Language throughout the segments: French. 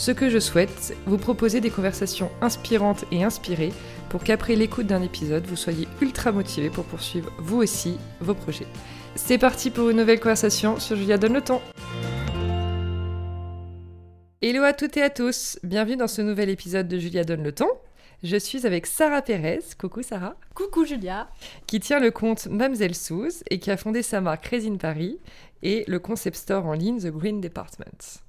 Ce que je souhaite, vous proposer des conversations inspirantes et inspirées pour qu'après l'écoute d'un épisode, vous soyez ultra motivé pour poursuivre vous aussi vos projets. C'est parti pour une nouvelle conversation sur Julia Donne le temps. Hello à toutes et à tous, bienvenue dans ce nouvel épisode de Julia Donne le temps. Je suis avec Sarah Pérez, coucou Sarah. Coucou Julia. Qui tient le compte Mamselle Souze et qui a fondé sa marque Résine Paris et le concept store en ligne The Green Department,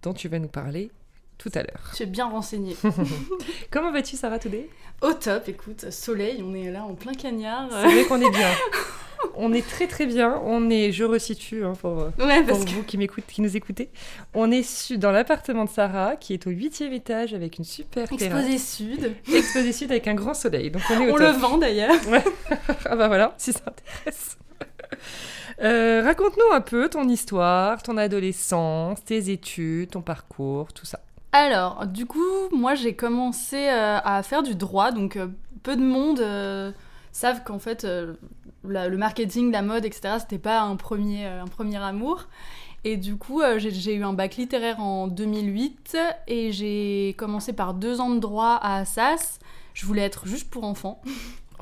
dont tu vas nous parler tout à l'heure. Tu es bien renseignée. Comment vas-tu Sarah today Au top, écoute, soleil, on est là en plein cagnard. C'est vrai qu'on est bien. on est très très bien. On est, je resitue hein, pour, vous qui, qui nous écoutez. On est dans l'appartement de Sarah qui est au huitième étage avec une super Exposé sud. Exposé sud avec un grand soleil. Donc on est on le vend d'ailleurs. ah bah voilà, si ça intéresse. Euh, raconte-nous un peu ton histoire, ton adolescence, tes études, ton parcours, tout ça. Alors, du coup, moi j'ai commencé euh, à faire du droit, donc euh, peu de monde savent qu'en fait le marketing, la mode, etc., c'était pas un premier, un premier amour. Et du coup, j'ai eu un bac littéraire en 2008 et j'ai commencé par deux ans de droit à Assas. Je voulais être juste pour enfants.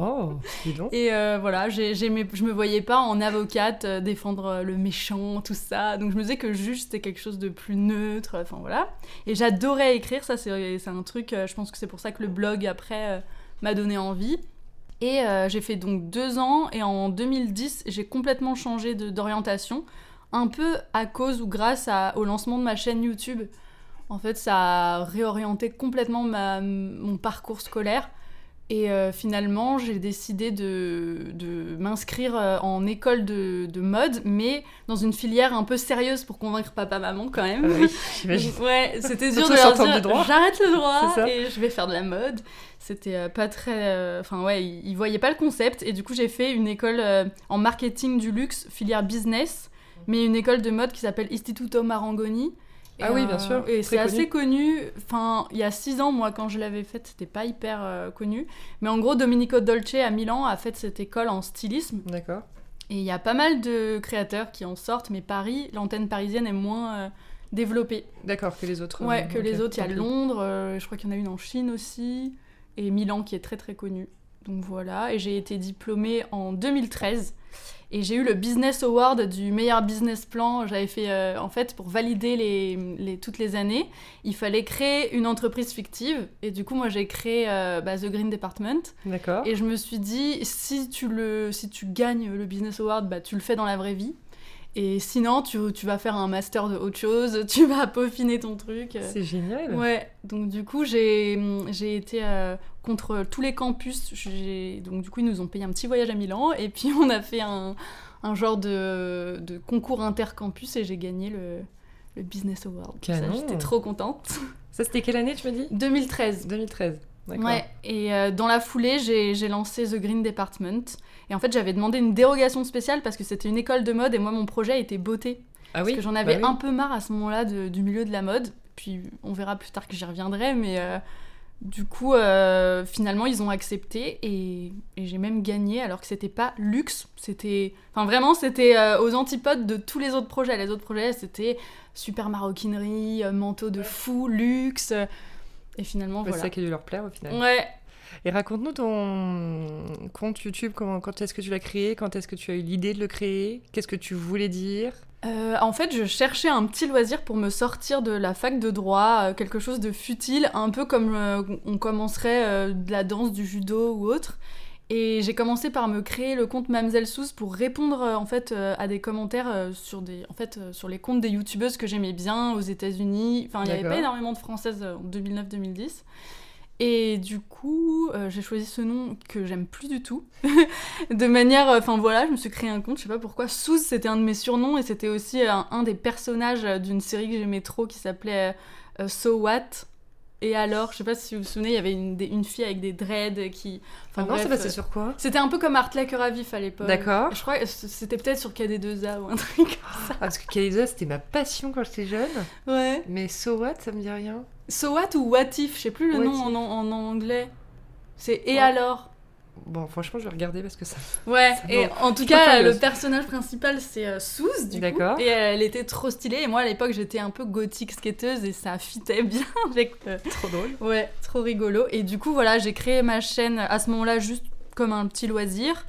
Oh, dis donc. Et euh, voilà, je me voyais pas en avocate euh, défendre euh, le méchant, tout ça. Donc je me disais que juge c'était quelque chose de plus neutre. Enfin voilà. Et j'adorais écrire, ça c'est, un truc, je pense que c'est pour ça que le blog après m'a donné envie. Et j'ai fait donc deux ans et en 2010 j'ai complètement changé d'orientation, un peu à cause ou grâce au lancement de ma chaîne YouTube. En fait, ça a réorienté complètement mon parcours scolaire. Et euh, finalement, j'ai décidé de, de m'inscrire euh, en école de, de, mode, mais dans une filière un peu sérieuse pour convaincre papa-maman quand même. Ah oui, j'imagine. ouais, c'était dur de leur dire j'arrête le droit et je vais faire de la mode. C'était euh, pas très. Enfin, ouais, ils, voyaient pas le concept. Et du coup, j'ai fait une école en marketing du luxe, filière business, mais une école de mode qui s'appelle Istituto Marangoni ah oui, bien sûr. Et c'est assez connu. Enfin, il y a six ans, moi, quand je l'avais faite, c'était pas hyper euh, connu. Mais en gros, Domenico Dolce à Milan a fait cette école en stylisme. D'accord. Et il y a pas mal de créateurs qui en sortent, mais Paris, l'antenne parisienne est moins euh, développée. D'accord, que les autres. Ouais, euh, que les autres. Il y a Londres, je crois qu'il y en a une en Chine aussi, et Milan qui est très très connu. Donc voilà, et j'ai été diplômée en 2013. Et j'ai eu le Business Award du meilleur business plan. J'avais fait, euh, en fait, pour valider les, toutes les années, il fallait créer une entreprise fictive. Et du coup, moi, j'ai créé euh, bah, The Green Department. D'accord. Et je me suis dit, si tu, le, si tu gagnes le Business Award, bah, tu le fais dans la vraie vie. Et sinon, tu, tu, vas faire un master de autre chose, tu vas peaufiner ton truc. C'est génial. Ouais, donc du coup, j'ai été euh, contre tous les campus. Donc du coup, ils nous ont payé un petit voyage à Milan et puis on a fait un, un genre de, de, concours intercampus et j'ai gagné le, le, Business Award. J'étais trop contente. Ça, c'était quelle année, tu m'as dit? 2013. 2013. Ouais, et euh, dans la foulée, j'ai lancé The Green Department. Et en fait, j'avais demandé une dérogation spéciale parce que c'était une école de mode et moi, mon projet était beauté. Ah oui? Parce que j'en avais bah un peu marre à ce moment-là du milieu de la mode. Puis on verra plus tard que j'y reviendrai, mais euh, du coup, euh, finalement, ils ont accepté et, j'ai même gagné alors que c'était pas luxe. C'était. Enfin, vraiment, c'était euh, aux antipodes de tous les autres projets. Les autres projets, c'était super maroquinerie, manteau de fou, luxe. Et finalement, voilà. C'est ça qui a dû leur plaire au final. Ouais, et raconte-nous ton compte YouTube, comment, quand est-ce que tu l'as créé, quand est-ce que tu as eu l'idée de le créer, qu'est-ce que tu voulais dire? Euh, en fait, je cherchais un petit loisir pour me sortir de la fac de droit, euh, quelque chose de futile, un peu comme euh, on commencerait de la danse, du judo ou autre. Et j'ai commencé par me créer le compte Mamselle Sous pour répondre en fait à des commentaires sur des en fait sur les comptes des youtubeuses que j'aimais bien aux États-Unis. Enfin, il n'y avait pas énormément de françaises en 2009-2010. Et du coup, euh, j'ai choisi ce nom que j'aime plus du tout. de manière. Enfin voilà, je me suis créé un compte, je sais pas pourquoi. Sous, c'était un de mes surnoms et c'était aussi un, des personnages d'une série que j'aimais trop qui s'appelait euh, So What. Et alors, je sais pas si vous vous souvenez, il y avait une, des- une fille avec des dreads qui. Ah non, c'est passé euh, sur quoi C'était un peu comme Art Lacker à vif à l'époque. D'accord. Je crois que c'était peut-être sur KD2A ou un truc. Ah, parce que Kalisa, c'était ma passion quand j'étais jeune. Ouais. Mais So What, ça me dit rien. So what ou what if Je sais plus le What nom en, anglais. C'est Et Oh. alors Bon, franchement, je vais regarder parce que ça. Ouais, Ça et en tout cas, le personnage principal c'est euh, Suze, du coup. D'accord. Et elle était trop stylée. Et moi à l'époque, j'étais un peu gothique skateuse et ça fitait bien avec. le- Trop drôle. Ouais, trop rigolo. Et du coup, voilà, j'ai créé ma chaîne à ce moment-là juste comme un petit loisir.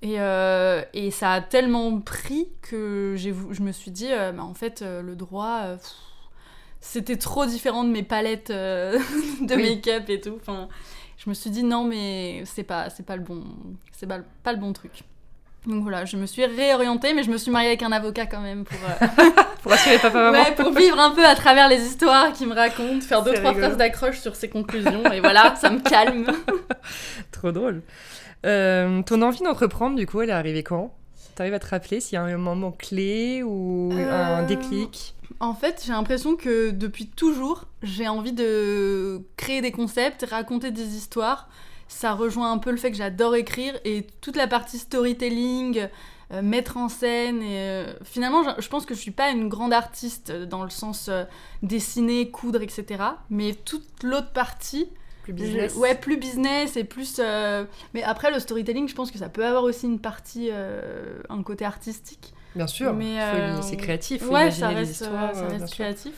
Et, euh, et ça a tellement pris que je me suis dit, euh, bah, en fait, euh, le droit, euh, pff, c'était trop différent de mes palettes euh, de Oui. make-up et tout. Enfin, je me suis dit, non, mais c'est pas, c'est pas, le bon, c'est pas, le- pas le bon truc. Donc voilà, je me suis réorientée, mais je me suis mariée avec un avocat quand même pour, euh, Pour assurer papa maman. Ouais, pour vivre un peu à travers les histoires qu'il me raconte, faire deux trois phrases d'accroche sur ses conclusions, et voilà, ça me calme. Trop drôle. Euh, ton envie d'entreprendre, du coup, elle est arrivée quand? T'arrives à te rappeler s'il y a un moment clé ou un déclic? En fait, j'ai l'impression que depuis toujours, j'ai envie de créer des concepts, raconter des histoires. Ça rejoint un peu le fait que j'adore écrire et toute la partie storytelling, euh, mettre en scène. Et, euh, finalement, je, je pense que je suis pas une grande artiste dans le sens euh, dessiner, coudre, etc. Mais toute l'autre partie, Plus business Je- ouais, plus business et plus. Mais après, le storytelling, je pense que ça peut avoir aussi une partie, un côté artistique. Bien sûr. Euh, C'est créatif. Faut ouais, ça reste, histoires. euh, ça euh, reste bien sûr. créatif.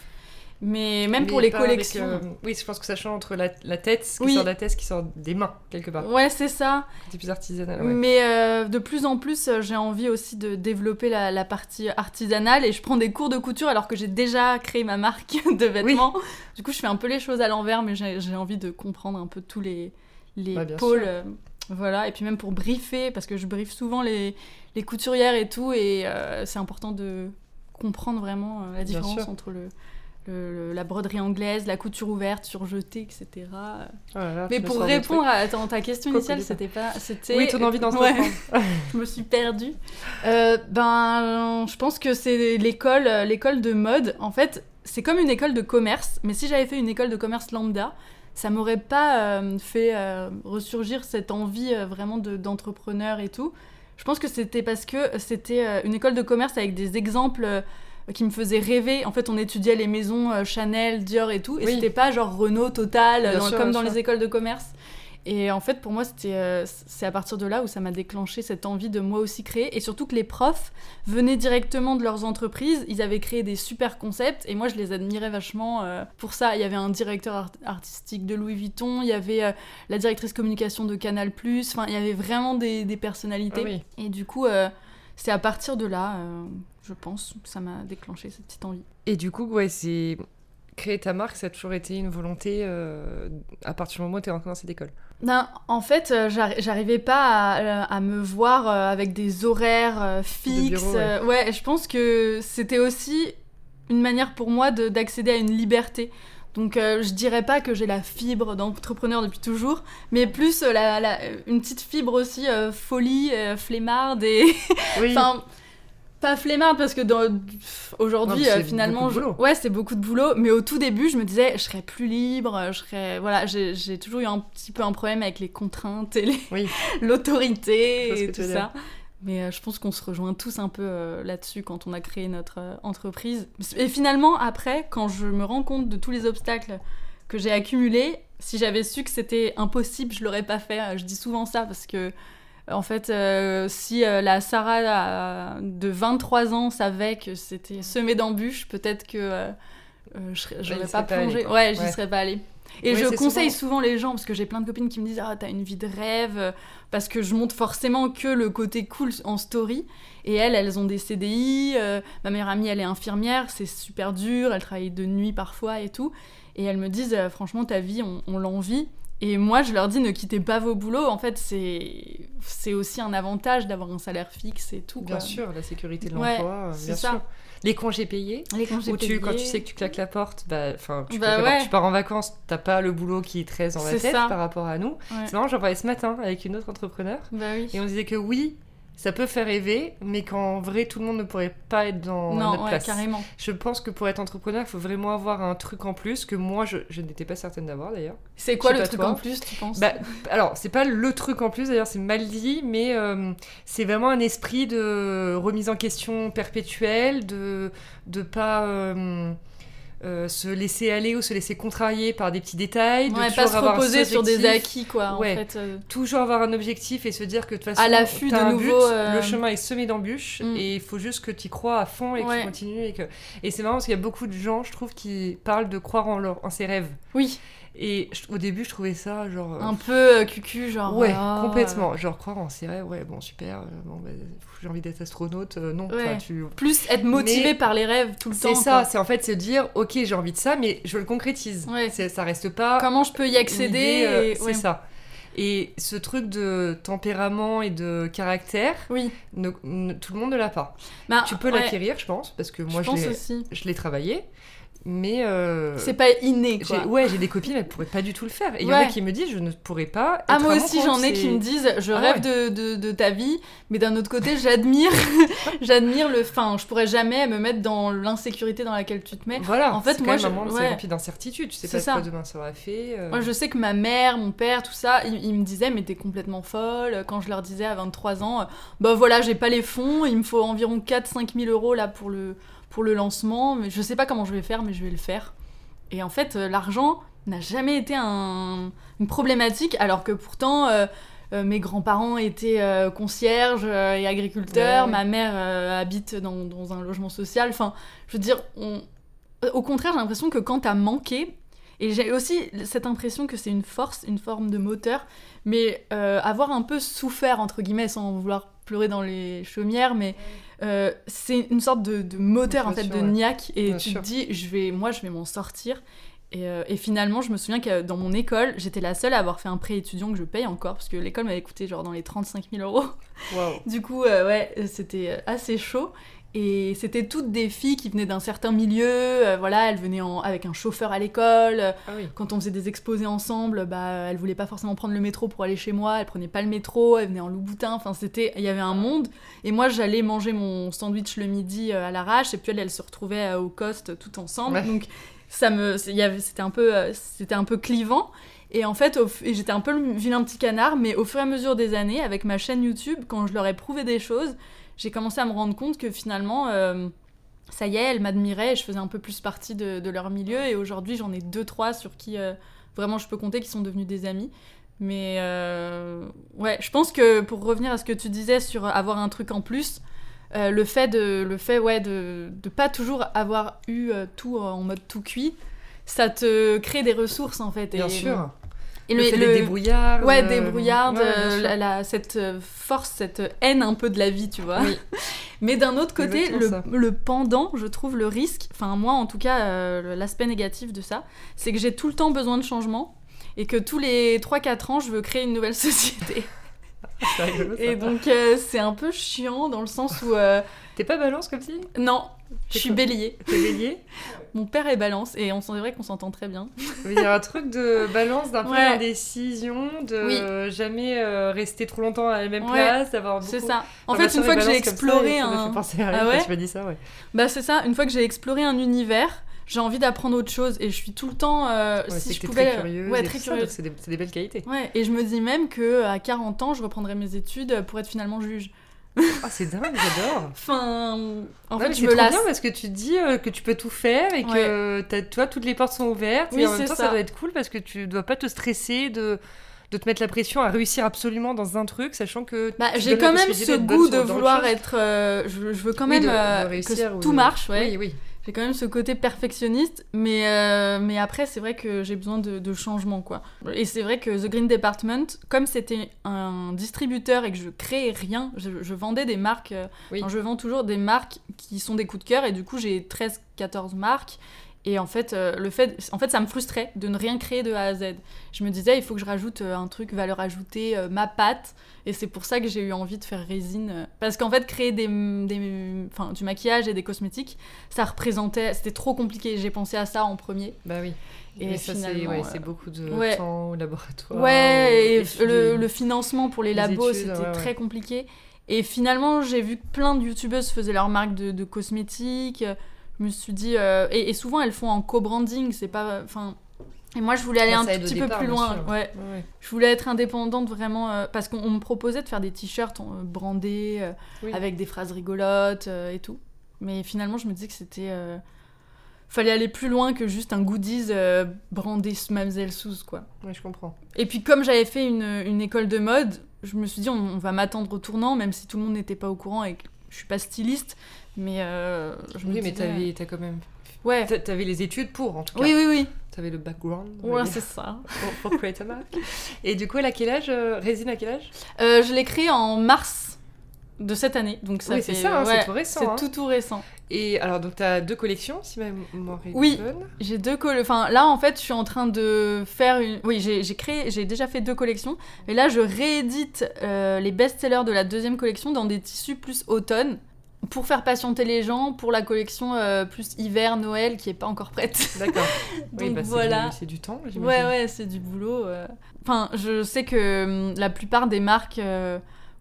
Mais même Mais pour les avec, collections. euh, Oui, je pense que ça change entre la, la tête, ce qui Oui. sort de la tête, ce qui sort des mains, quelque part. Ouais, c'est ça. C'est plus artisanal. Ouais. Mais euh, de plus en plus, j'ai envie aussi de développer la, la partie artisanale et je prends des cours de couture alors que j'ai déjà créé ma marque de vêtements. Du coup, je fais un peu les choses à l'envers, mais j'ai envie de comprendre un peu tous les, les Bah, pôles. sûr. Voilà, et puis même pour briefer, parce que je briefe souvent les, les couturières et tout, et euh, c'est important de comprendre vraiment euh, la différence entre le, la broderie anglaise, la couture ouverte, surjetée, etc. Oh là là, Mais pour répondre à attends, ta question initiale, c'était pas. C'était... Oui, ton envie Ouais, d'entreprendre. je me suis perdue. Euh, ben, je pense que c'est l'école, l'école de mode. En fait, c'est comme une école de commerce, mais si j'avais fait une école de commerce lambda, ça m'aurait pas euh, fait euh, ressurgir cette envie euh, vraiment de- d'entrepreneur et tout. Je pense que c'était parce que c'était une école de commerce avec des exemples qui me faisaient rêver. En fait, on étudiait les maisons Chanel, Dior et tout, et Oui. c'était pas genre Renault, Total, Bien dans- sûr, comme dans sûr. les écoles de commerce. Et en fait, pour moi, c'était, euh, c'est à partir de là où ça m'a déclenché cette envie de moi aussi créer. Et surtout que les profs venaient directement de leurs entreprises. Ils avaient créé des super concepts. Et moi, je les admirais vachement euh, pour ça. Il y avait un directeur art- artistique de Louis Vuitton. Il y avait euh, la directrice communication de Canal+. Enfin, il y avait vraiment des, des personnalités. Ah oui. Et du coup, c'est à partir de là, je pense, que ça m'a déclenché cette petite envie. Et du coup, ouais, c'est. Créer ta marque, ça a toujours été une volonté euh, à partir du moment où tu es rentré dans cette école. Non, en fait, euh, j'arri- j'arrivais pas à, à me voir euh, avec des horaires fixes. bureau, ouais. ouais, je pense que c'était aussi une manière pour moi de- d'accéder à une liberté. Donc, euh, je dirais pas que j'ai la fibre d'entrepreneur depuis toujours, mais plus la, la- une petite fibre aussi euh, folie, flemmarde et. Oui. Enfin, pas flemmarde parce que dans- aujourd'hui, euh, finalement, je- ouais, c'est beaucoup de boulot. Mais au tout début, je me disais, je serais plus libre, je serais, voilà, j'ai toujours eu un petit peu un problème avec les contraintes et les- Oui. l'autorité vois ce et tout ça. Mais euh, je pense qu'on se rejoint tous un peu euh, là-dessus quand on a créé notre entreprise. Et finalement, après, quand je me rends compte de tous les obstacles que j'ai accumulés, si j'avais su que c'était impossible, je l'aurais pas fait. Je dis souvent ça parce que, en fait, euh, si euh, la Sarah euh, de 23 ans savait que c'était semé d'embûches, peut-être que euh, je y pas plongé. ouais, j'y Ouais. serais pas allée. Et Oui, je conseille souvent- souvent les gens, parce que j'ai plein de copines qui me disent Ah, t'as une vie de rêve, parce que je montre forcément que le côté cool en story. Et elles, elles ont des CDI. ma meilleure amie, elle est infirmière, c'est super dur, elle travaille de nuit parfois et tout. Et elles me disent Franchement, ta vie, on, on l'envie. Et moi, je leur dis Ne quittez pas vos boulots. En fait, c'est c'est aussi un avantage d'avoir un salaire fixe et tout. Bien quoi. sûr, la sécurité de Ouais, l'emploi, c'est bien ça. sûr. Les congés payés. Les congés Ou tu, quand tu payés. sais que tu claques la porte, bah, tu, Bah claques la porte, ouais. tu pars en vacances, t'as pas le boulot qui est très dans la tête ça. par rapport à nous. Ouais. C'est marrant, j'en parlais ce matin avec une autre entrepreneur Bah oui. et on disait que oui, ça peut faire rêver, mais qu'en vrai, tout le monde ne pourrait pas être dans non, notre ouais, place. carrément. Je pense que pour être entrepreneur, il faut vraiment avoir un truc en plus que moi, je, je n'étais pas certaine d'avoir d'ailleurs. C'est quoi le truc toi. en plus, tu penses Bah, alors, c'est pas le truc en plus, d'ailleurs, c'est mal dit, mais euh, c'est vraiment un esprit de remise en question perpétuelle, de de pas euh, euh, se laisser aller ou se laisser contrarier par des petits détails, de Ouais, toujours pas se reposer sur des acquis, quoi, Ouais. en fait. euh. toujours avoir un objectif et se dire que de toute façon, À l'affût de un nouveaux, but, euh, le chemin est semé d'embûches Mm. et il faut juste que tu y crois à fond et que tu continues. Et, que... et c'est marrant parce qu'il y a beaucoup de gens, je trouve, qui parlent de croire en, leur... en ses rêves. Oui, Et je- au début, je trouvais ça genre. euh, un peu euh, cucu, genre. Ouais, ah, complètement. Genre croire en ses rêves, ouais, bon, super. euh, bon, bah, j'ai envie d'être astronaute, euh, non. Ouais. tu... Plus être motivé Mais par les rêves tout le temps. C'est ça, c'est en fait se dire, ok, j'ai envie de ça, mais je le concrétise. Ouais. Ça reste pas. Comment je peux y accéder euh, C'est ouais. ça. Et ce truc de tempérament et de caractère, Oui. ne- ne- tout le monde ne l'a pas. Bah, tu peux ouais, l'acquérir, je pense, parce que moi, je l'ai travaillé. Mais. euh, C'est pas inné, j'ai- quoi. Ouais, j'ai des copines, elles pourraient pas du tout le faire. Et il y en a qui me disent, je ne pourrais pas. Ah, moi aussi, j'en ai qui me disent je Ah rêve de, de, de ta vie, mais d'un autre côté, j'admire j'admire le. Enfin, je pourrais jamais me mettre dans l'insécurité dans laquelle tu te mets. Voilà, En fait, quand moi, je- c'est rempli d'incertitudes. Tu sais pas ça. quoi demain sera fait. euh. Moi, je sais que ma mère, mon père, tout ça, ils, ils me disaient, mais t'es complètement folle. Quand je leur disais à 23 ans, euh, bah voilà, j'ai pas les fonds, il me faut environ 4-5 000 euros là pour le, pour le lancement, mais je sais pas comment je vais faire, mais je vais le faire. Et en fait, euh, l'argent n'a jamais été un- une problématique, alors que pourtant. euh, euh, mes grands-parents étaient euh, concierges et agriculteurs, Ouais. ma mère habite dans, dans un logement social. Enfin, je veux dire, on... au contraire, j'ai l'impression que quand t'as manqué, et j'ai aussi cette impression que c'est une force, une forme de moteur, mais avoir un peu souffert, entre guillemets, sans vouloir pleurer dans les chaumières, mais euh, c'est une sorte de, de moteur, en fait, de ouais. niaque, et Bien tu sûr. te dis, je vais, moi, je vais m'en sortir. Et, euh, et finalement, je me souviens que dans mon école, j'étais la seule à avoir fait un prêt étudiant que je paye encore, parce que l'école m'avait coûté genre dans les 35 000 euros. Du coup, euh, ouais, c'était assez chaud. Et c'était toutes des filles qui venaient d'un certain milieu. euh, voilà, elles venaient en- avec un chauffeur à l'école. Ah oui. Quand on faisait des exposés ensemble, bah, elles voulaient pas forcément prendre le métro pour aller chez moi. Elles prenaient pas le métro. Elles venaient en Louboutin. Enfin, c'était, il y avait un monde. Et moi, j'allais manger mon sandwich le midi euh, à l'arrache. Et puis elles, elles se retrouvaient euh, au coste tout ensemble. Ouais. Donc ça me, c'était un peu, c'était un peu clivant. Et en fait, j'étais un peu le vilain petit canard, mais au fur et à mesure des années, avec ma chaîne YouTube, quand je leur ai prouvé des choses, j'ai commencé à me rendre compte que finalement, euh, ça y est, elles m'admiraient et je faisais un peu plus partie de, de leur milieu. Et aujourd'hui, j'en ai deux, trois sur qui euh, vraiment je peux compter, qui sont devenus des amis. Mais euh, ouais, je pense que pour revenir à ce que tu disais sur avoir un truc en plus, le fait de, le fait ouais de, de pas toujours avoir eu tout en mode tout cuit, ça te crée des ressources en fait. Bien et, sûr. Et le, le, débrouillards. Ouais, euh, débrouillarde, ouais, euh, la, la- cette euh, force, cette haine un peu de la vie, tu vois. Oui. Mais d'un autre côté, le, pendant, je trouve le risque, enfin moi en tout cas, euh, l'aspect négatif de ça, c'est que j'ai tout le temps besoin de changement et que tous les 3-4 ans, je veux créer une nouvelle société. Rigolo, ça. et donc euh, c'est un peu chiant dans le sens où... euh, T'es pas balance comme si non, je suis bélier. T'es bélier? Mon père est balance et on c'est vrai qu'on s'entend très bien. Il y a un truc de balance, d'un peu Ouais. d'indécision, de Oui. jamais euh, rester trop longtemps à la même Ouais, place, d'avoir beaucoup... C'est ça. En Enfin, fait, une fois que j'ai ça, exploré ça m'a un... fait penser à Ah rien ouais quand tu m'as dit ça, ouais. Bah c'est ça, une fois que j'ai exploré un univers, j'ai envie d'apprendre autre chose et je suis tout le temps euh, Ouais, si je pouvais très curieuse. ouais très ça, curieuse. C'est des, des belles qualités. Ouais, et je me dis même que à 40 ans, je reprendrai mes études pour être finalement juge. Ah, c'est dingue, j'adore. Enfin, en Ouais, fait, je me lasse. bien parce que tu dis euh, que tu peux tout faire et que t'as- toi, toutes les portes sont ouvertes. Oui, et en même c'est temps, ça. ça. doit être cool parce que tu dois pas te stresser de, de te mettre la pression à réussir absolument dans un truc, sachant que. Bah, tu j'ai quand même ce goût de vouloir être. euh, je, je veux quand Oui, même de- de euh, réussir que ou tout marche, ouais. Oui, oui. J'ai quand même ce côté perfectionniste, mais, euh, mais après, c'est vrai que j'ai besoin de, de changement, quoi. Et c'est vrai que The Green Department, comme c'était un distributeur et que je créais rien, je, je vendais des marques, euh, Oui. enfin, je vends toujours des marques qui sont des coups de cœur, et du coup, j'ai 13-14 marques. Et en fait, euh, le fait, en fait, ça me frustrait de ne rien créer de A à Z. Je me disais, il faut que je rajoute euh, un truc valeur ajoutée, euh, ma patte. Et c'est pour ça que j'ai eu envie de faire résine. euh, Parce qu'en fait, créer des, des, enfin, du maquillage et des cosmétiques, ça représentait. C'était trop compliqué. J'ai pensé à ça en premier. Bah oui. Et ça, c'est ouais, euh, beaucoup de ouais. temps au laboratoire. Ouais, et études, le, le financement pour les les labos, c'était ouais. très compliqué. Et finalement, j'ai vu que plein de youtubeuses faisaient leur marque de, de cosmétiques. Je me suis dit. euh, et, et souvent, elles font en co-branding. C'est pas. Enfin. Et moi, je voulais aller un tout petit départ, peu plus loin. Ouais. Je voulais être indépendante vraiment. euh, parce qu'on on me proposait de faire des t-shirts euh, brandés, euh, Oui. avec des phrases rigolotes euh, et tout. Mais finalement, je me disais que c'était. euh, Fallait aller plus loin que juste un goodies euh, brandé Mademoiselle Sous, quoi. Ouais, je comprends. Et puis comme j'avais fait une, une école de mode, je me suis dit on, on va m'attendre au tournant, même si tout le monde n'était pas au courant et je suis pas styliste. Mais euh, je me Oui, mais disais- t'as quand même. Ouais. t'a- T'avais les études pour, en tout cas. Oui, oui, oui. T'avais le background. Ouais, c'est ça. pour, pour create a marque. Et du coup, elle a quel âge euh, Résine à quel âge? Euh, je l'ai créé en mars de cette année, donc ça Oui, c'est ça, hein, c'est tout récent, C'est hein. tout tout récent. Et alors, donc, t'as deux collections, si ma mémoire est Oui. J'ai deux coll... Enfin, là, en fait, je suis en train de faire une... Oui, j'ai créé... J'ai déjà fait deux collections. Et là, je réédite euh, les best-sellers de la deuxième collection dans des tissus plus automne pour faire patienter les gens pour la collection euh, plus hiver, Noël, qui est pas encore prête. D'accord. oui, bah, c'est voilà. du- c'est du, temps, j'imagine. Ouais, ouais, c'est du boulot. euh. Enfin, je sais que hum, la plupart des marques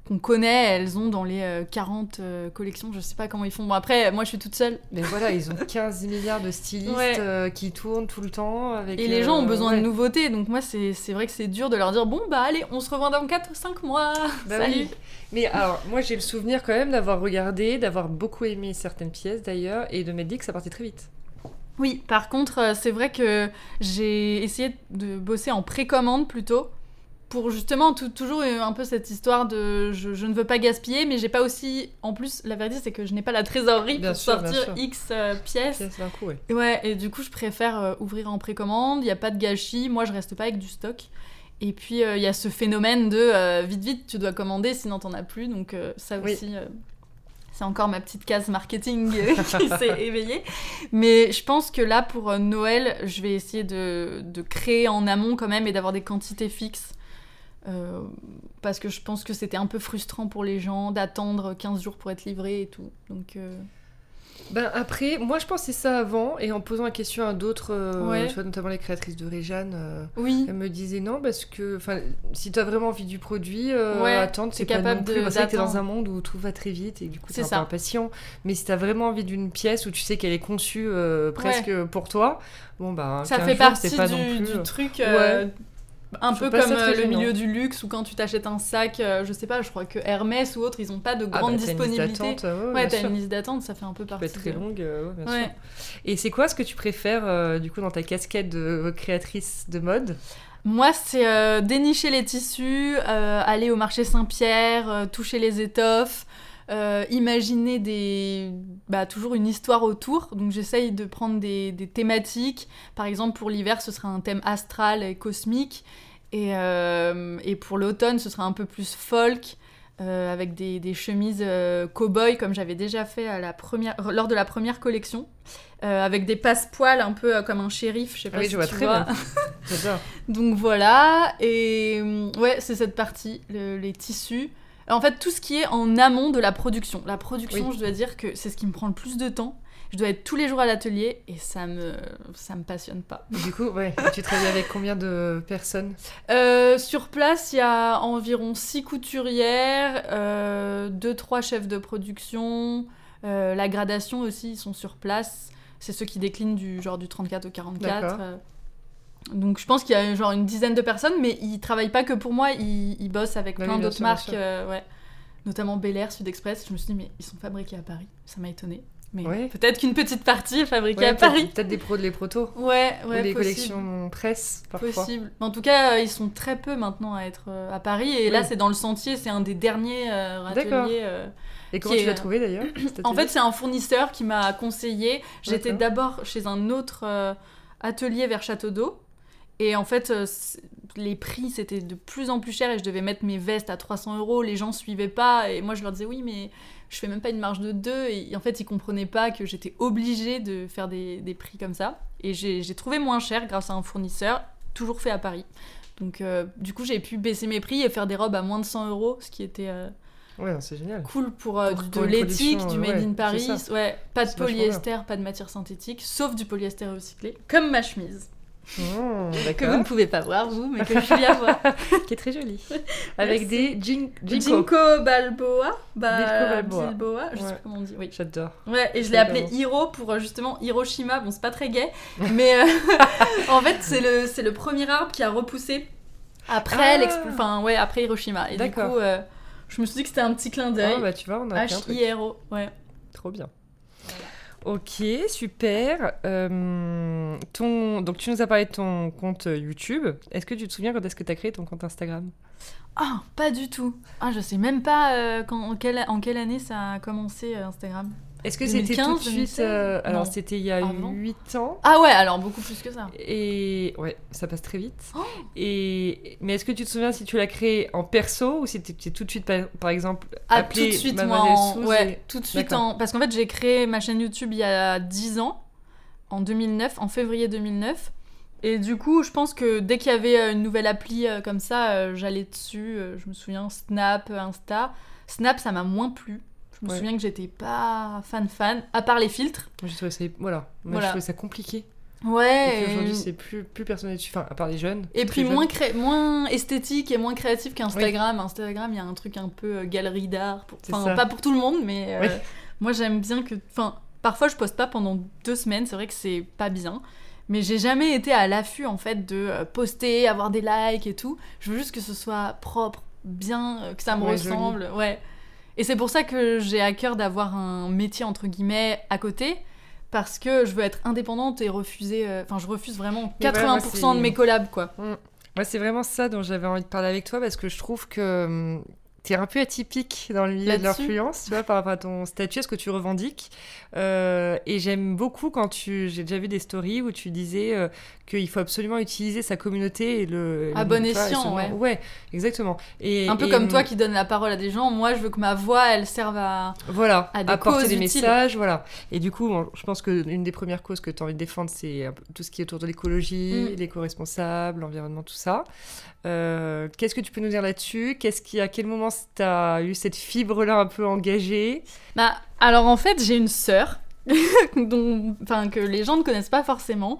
qu'on connaît, elles ont dans les euh, 40 euh, collections. Je sais pas comment ils font. Bon, après, moi, je suis toute seule. Mais voilà, ils ont 15 milliards de stylistes Ouais. euh, qui tournent tout le temps. Avec, Et les gens ont euh, besoin ouais. de nouveautés, donc moi c'est vrai que c'est dur de leur dire bon bah allez on se revoit dans 4 ou 5 mois, Bah salut oui. Mais alors, moi j'ai le souvenir quand même d'avoir regardé, d'avoir beaucoup aimé certaines pièces d'ailleurs, et de m'être dit que ça partait très vite. Oui, par contre euh, c'est vrai que j'ai essayé de bosser en précommande plutôt, pour justement tout- toujours un peu cette histoire de je, je ne veux pas gaspiller, mais j'ai pas aussi, en plus la vérité c'est que je n'ai pas la trésorerie Bien pour sûr, sortir. X euh, pièces. Un coup, ouais. Ouais, et du coup, je préfère euh, ouvrir en précommande, il n'y a pas de gâchis, moi je reste pas avec du stock. Et puis, euh, il y a ce phénomène de vite, vite, tu dois commander, sinon t'en as plus. Donc, ça Oui. aussi, c'est encore ma petite case marketing qui s'est éveillée. Mais je pense que là, pour Noël, je vais essayer de, de créer en amont quand même et d'avoir des quantités fixes. Euh, parce que je pense que c'était un peu frustrant pour les gens d'attendre 15 jours pour être livré et tout. Donc, euh, Ben après, moi je pensais ça avant, et en posant la question à d'autres, euh, Ouais. tu notamment les créatrices de Réjeanne, euh, oui. elles me disaient non, parce que si tu as vraiment envie du produit, euh, Ouais, attendre, c'est pas non plus. de- Parce que t'es dans un monde où tout va très vite, et du coup C'est t'es un peu ça. impatient. Mais si t'as vraiment envie d'une pièce où tu sais qu'elle est conçue euh, presque pour toi, bon bah. Ça 15 fait jours, partie c'est pas du, non plus. du euh, truc un Je peu comme euh, le milieu du luxe ou quand tu t'achètes un sac, euh, je sais pas, je crois que Hermès ou autre, ils ont pas de ah, grande bah, une liste disponibilité. ouais, ouais, bien t'as une liste d'attente, ça fait un peu peut partie. être très de- longue, euh, bien Ouais. sûr. Et c'est quoi ce que tu préfères, du coup, dans ta casquette de créatrice de mode? Moi, c'est dénicher les tissus, aller au marché Saint-Pierre, toucher les étoffes, euh, imaginer des, bah, toujours une histoire autour. Donc j'essaye de prendre des, des thématiques. Par exemple, pour l'hiver, ce sera un thème astral et cosmique. Et, euh, et pour l'automne, ce sera un peu plus folk. euh, avec des, des chemises euh, cow-boy comme j'avais déjà fait à la première, lors de la première collection, euh, avec des passepoils un peu comme un shérif, je sais pas Ah oui, si je vois tu très vois. bien. Donc voilà, et ouais, c'est cette partie, le- les tissus. En fait, tout ce qui est en amont de la production. La production, Oui. je dois dire que c'est ce qui me prend le plus de temps. Je dois être tous les jours à l'atelier et ça me, ça me passionne pas. Du coup, ouais, tu travailles avec combien de personnes? Euh, sur place, il y a environ 6 couturières, 2-3 chefs de production. euh, la gradation aussi, ils sont sur place. C'est ceux qui déclinent du genre du 34 au 44. Donc je pense qu'il y a genre une dizaine de personnes, mais ils travaillent pas que pour moi, ils, ils bossent avec Bah plein oui, d'autres marques, euh, ouais. notamment Bel Air, Sud Express. Je me suis dit, mais ils sont fabriqués à Paris. Ça m'a étonnée. Mais Ouais. peut-être qu'une petite partie est fabriquée Ouais, à Paris. Peut-être des pros, les protos Ouais, ou ouais, les possible. collections presse parfois. Possible. En tout cas, euh, ils sont très peu maintenant à être euh, à Paris. Et là, c'est dans le sentier, c'est un des derniers euh, D'accord. ateliers. euh. Et comment tu l'as trouvé d'ailleurs En fait, c'est un fournisseur qui m'a conseillé. J'étais d'abord chez un autre atelier vers Château d'Eau. Et en fait, euh, les prix, c'était de plus en plus cher et je devais mettre mes vestes à 300 euros. Les gens suivaient pas. Et moi, je leur disais, oui, mais je fais même pas une marge de 2. Et en fait, ils comprenaient pas que j'étais obligée de faire des, des prix comme ça. Et j'ai trouvé moins cher grâce à un fournisseur, toujours fait à Paris. Donc, euh, du coup, j'ai pu baisser mes prix et faire des robes à moins de 100 euros, ce qui était euh, Ouais, c'est génial. cool pour, euh, de l'éthique, du made ouais, in Paris. Ouais, pas de polyester, pas de matière synthétique, sauf du polyester recyclé, comme ma chemise. Oh, que vous ne pouvez pas voir vous, mais que Julia voit. Qui est très joli. Avec Merci. des jin- jinko. Jinko Balboa, Ba- Bilko Balboa. Bilboa, je sais Ouais. plus comment on dit. Oui. J'adore. Ouais, et je l'ai appelé. Hiro pour euh, justement Hiroshima. Bon, c'est pas très gay, mais euh, en fait, c'est le, c'est le premier arbre qui a repoussé après Ah. enfin ouais, après Hiroshima. Et du coup, euh, je me suis dit que c'était un petit clin d'œil. Oh, bah tu vois, on a. H-I-R-O, ouais. Trop bien. Ok, super. Euh, ton... Donc tu nous as parlé de ton compte YouTube. Est-ce que tu te souviens quand est-ce que tu as créé ton compte Instagram? Ah, pas du tout. Ah, je sais même pas euh, quand, en, quelle, en quelle année ça a commencé euh, Instagram. Est-ce que c'était 2015, tout de suite 2016? euh, Alors c'était il y a Avant. 8 ans. Ah ouais, alors beaucoup plus que ça. Et ouais, ça passe très vite. Oh Et mais est-ce que tu te souviens si tu l'as créé en perso ou si c'était tout de suite par, par exemple Ah, tout de suite, moi, en- ouais, et- tout de suite, en... parce qu'en fait, j'ai créé ma chaîne YouTube il y a 10 ans, en 2009, en février 2009. Et du coup, je pense que dès qu'il y avait euh, une nouvelle appli euh, comme ça, j'allais dessus. je me souviens, Snap, Insta. Snap, ça m'a moins plu. Je me Ouais. souviens que j'étais pas fan fan, à part les filtres. Moi, je trouvais ça voilà, Moi, Voilà. je trouvais ça compliqué. Ouais. Aujourd'hui c'est plus plus personne dessus. Enfin à part les jeunes. Et puis jeunes. moins, cré- moins esthétique et moins créatif qu'Instagram. Instagram, il y a un truc un peu euh, galerie d'art. pour- Enfin, pas pour tout le monde, mais euh, Oui. moi j'aime bien que. Enfin, parfois je poste pas pendant deux semaines, c'est vrai que c'est pas bien. Mais j'ai jamais été à l'affût en fait de euh, poster, avoir des likes et tout. Je veux juste que ce soit propre, bien, que ça me Ouais, joli. ressemble. Ouais. Et c'est pour ça que j'ai à cœur d'avoir un métier entre guillemets à côté. Parce que je veux être indépendante et refuser. euh, Enfin, je refuse vraiment Mais 80% voilà, moi, de mes collabs, quoi. Moi, c'est vraiment ça dont j'avais envie de parler avec toi parce que je trouve que hum, t'es un peu atypique dans le milieu de l'influence, tu vois, par rapport à ton statut, à ce que tu revendiques. Euh, et j'aime beaucoup quand tu. J'ai déjà vu des stories où tu disais euh, qu'il faut absolument utiliser sa communauté et le. À le- bon tu escient, ouais. Ouais, exactement. Et, Un peu et, comme toi qui donne la parole à des gens, moi je veux que ma voix elle serve à. Voilà, à des apporter causes des utiles. messages, voilà. Et du coup, bon, je pense que une des premières causes que tu as envie de défendre, c'est tout ce qui est autour de l'écologie, Mm. l'éco-responsable, l'environnement, tout ça. Euh, Qu'est-ce que tu peux nous dire là-dessus? Qu'est-ce qui, à quel moment tu as eu cette fibre-là un peu engagée Bah, alors en fait, j'ai une sœur, dont, que les gens ne connaissent pas forcément,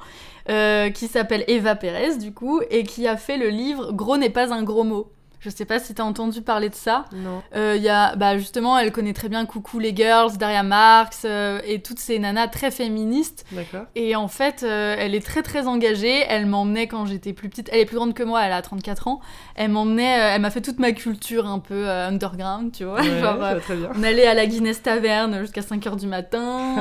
euh, qui s'appelle Eva Pérez, du coup, et qui a fait le livre Gros n'est pas un gros mot. Je sais pas si t'as entendu parler de ça. Non. Euh, y a, bah justement, elle connaît très bien Coucou les Girls, Daria Marx, euh, et toutes ces nanas très féministes. D'accord. Et en fait, euh, elle est très très engagée. Elle m'emmenait quand j'étais plus petite. Elle est plus grande que moi, elle a 34 ans. Elle m'emmenait, elle m'a fait toute ma culture un peu underground, tu vois. Ouais, Genre, ça va très bien. on allait à la Guinness Taverne jusqu'à 5h du matin.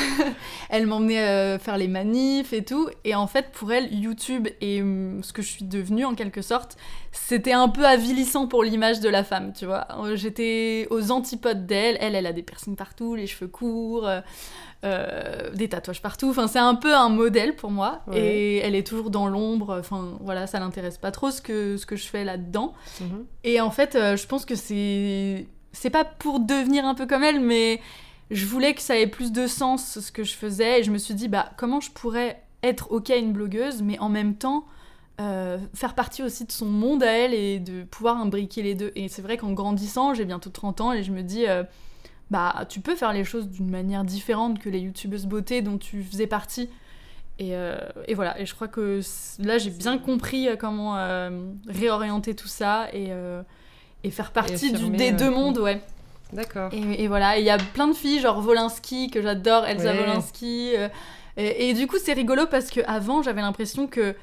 elle m'emmenait faire les manifs et tout. Et en fait, pour elle, YouTube et hum, ce que je suis devenue en quelque sorte, c'était un peu avilissant pour l'image de la femme, tu vois. Euh, J'étais aux antipodes d'elle. Elle, elle a des piercings partout, les cheveux courts. euh, euh, des tatouages partout. Enfin, c'est un peu un modèle pour moi. Ouais. Et elle est toujours dans l'ombre. Enfin, voilà, ça l'intéresse pas trop ce que, ce que je fais là-dedans. Mhm. Et en fait, euh, je pense que c'est. C'est pas pour devenir un peu comme elle, mais je voulais que ça ait plus de sens ce que je faisais. Et je me suis dit, bah, comment je pourrais être ok une blogueuse, mais en même temps. Euh, faire partie aussi de son monde à elle et de pouvoir imbriquer les deux. Et c'est vrai qu'en grandissant, j'ai bientôt 30 ans et je me dis, euh, bah tu peux faire les choses d'une manière différente que les youtubeuses beauté dont tu faisais partie. Et, euh, et voilà, et je crois que là j'ai bien compris comment réorienter tout ça et, et faire partie du- des deux mondes, ouais. D'accord. Et, et voilà, et il y a plein de filles, genre Volinsky, que j'adore, Elsa Ouais. Volinsky. et, et du coup, c'est rigolo parce que avant j'avais l'impression que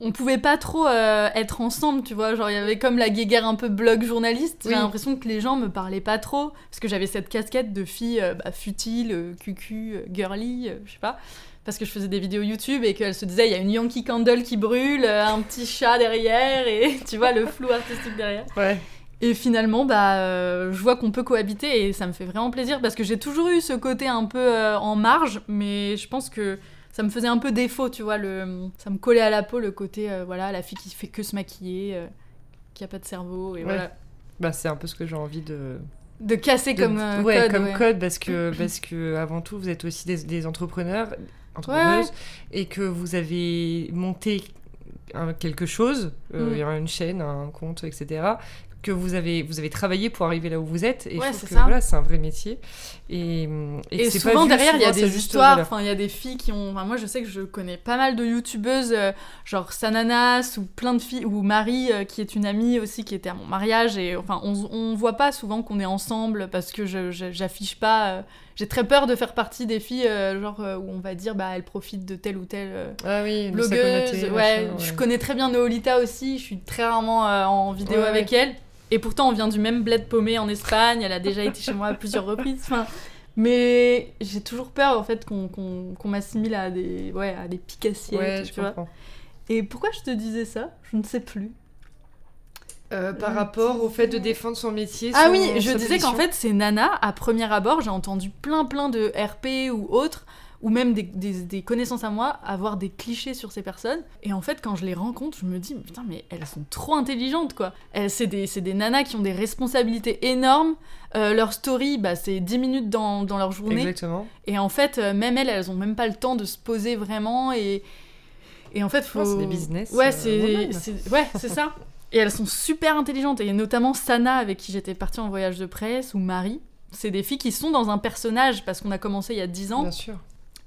on pouvait pas trop euh, être ensemble, tu vois. Genre, il y avait comme la guéguerre un peu blog journaliste. Oui. J'ai l'impression que les gens me parlaient pas trop. Parce que j'avais cette casquette de fille euh, bah, futile, euh, cucu, euh, girly, je sais pas. Parce que je faisais des vidéos YouTube et qu'elle se disait, il y a une Yankee Candle qui brûle, un petit chat derrière, et tu vois le flou artistique derrière. Ouais. Et finalement, bah, je vois qu'on peut cohabiter et ça me fait vraiment plaisir parce que j'ai toujours eu ce côté un peu en marge, mais je pense que ça me faisait un peu défaut, tu vois, le, ça me collait à la peau le côté, euh, voilà, la fille qui fait que se maquiller, euh, qui a pas de cerveau, et Ouais. voilà. Bah, c'est un peu ce que j'ai envie de. De casser de- comme euh, ouais, code. comme ouais. code parce que parce que avant tout vous êtes aussi des, des entrepreneurs entrepreneuses et que vous avez monté un- quelque chose euh, Mm. il y a une chaîne un compte etc que vous avez, vous avez travaillé pour arriver là où vous êtes. Et Ouais, je trouve que ça. voilà, c'est un vrai métier. Et, et, pas souvent derrière, il y a des histoires. Enfin, il y a des filles qui ont. Enfin, moi, je sais que je connais pas mal de youtubeuses, euh, genre Sananas ou plein de filles, ou Marie, euh, qui est une amie aussi, qui était à mon mariage. Et enfin, on, on voit pas souvent qu'on est ensemble parce que j'affiche pas. euh, J'ai très peur de faire partie des filles, euh, genre euh, où on va dire, bah, elles profitent de telle ou telle. euh, Ah oui, blogueuse, communauté, ouais, machin, je connais très bien Noolita aussi, je suis très rarement en vidéo Ouais, avec elle. Et pourtant, on vient du même bled paumé en Espagne, elle a déjà été chez moi à plusieurs reprises. Enfin, mais j'ai toujours peur en fait qu'on m'assimile à des, ouais, à des picassiers. Ouais, je tu vois. comprends. Et pourquoi je te disais ça? Je ne sais plus. Euh, par rapport au fait de défendre son métier. Ah son- oui, je sa disais qu'en fait, ces nanas, à premier abord, j'ai entendu plein plein de RP ou autres, ou même des, des- des connaissances à moi, avoir des clichés sur ces personnes. Et en fait, quand je les rencontre, je me dis, putain, mais elles sont trop intelligentes, quoi. C'est des, des nanas qui ont des responsabilités énormes. Euh, leur story, bah, c'est 10 minutes dans, dans leur journée. Exactement. Et en fait, euh, même elles, elles ont même pas le temps de se poser vraiment. Et, et en fait, faut. Ouais, c'est des business, Ouais, euh, c'est ouais, c'est ça. Et elles sont super intelligentes. Et notamment Sana, avec qui j'étais partie en voyage de presse, ou Marie. C'est des filles qui sont dans un personnage parce qu'on a commencé il y a 10 ans. Bien sûr.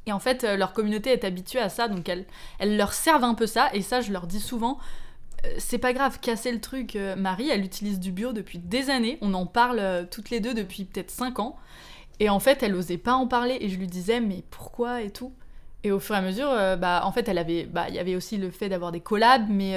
Et en fait, euh, leur communauté est habituée à ça. Donc elles, elles leur servent un peu ça. Et ça, je leur dis souvent. euh, C'est pas grave, casser le truc. euh, Marie, elle utilise du bio depuis des années. On en parle toutes les deux depuis peut-être 5 ans. Et en fait, elle osait pas en parler. Et je lui disais, mais pourquoi et tout? Et au fur et à mesure, bah, en fait, elle avait, bah, il y avait aussi le fait d'avoir des collabs, mais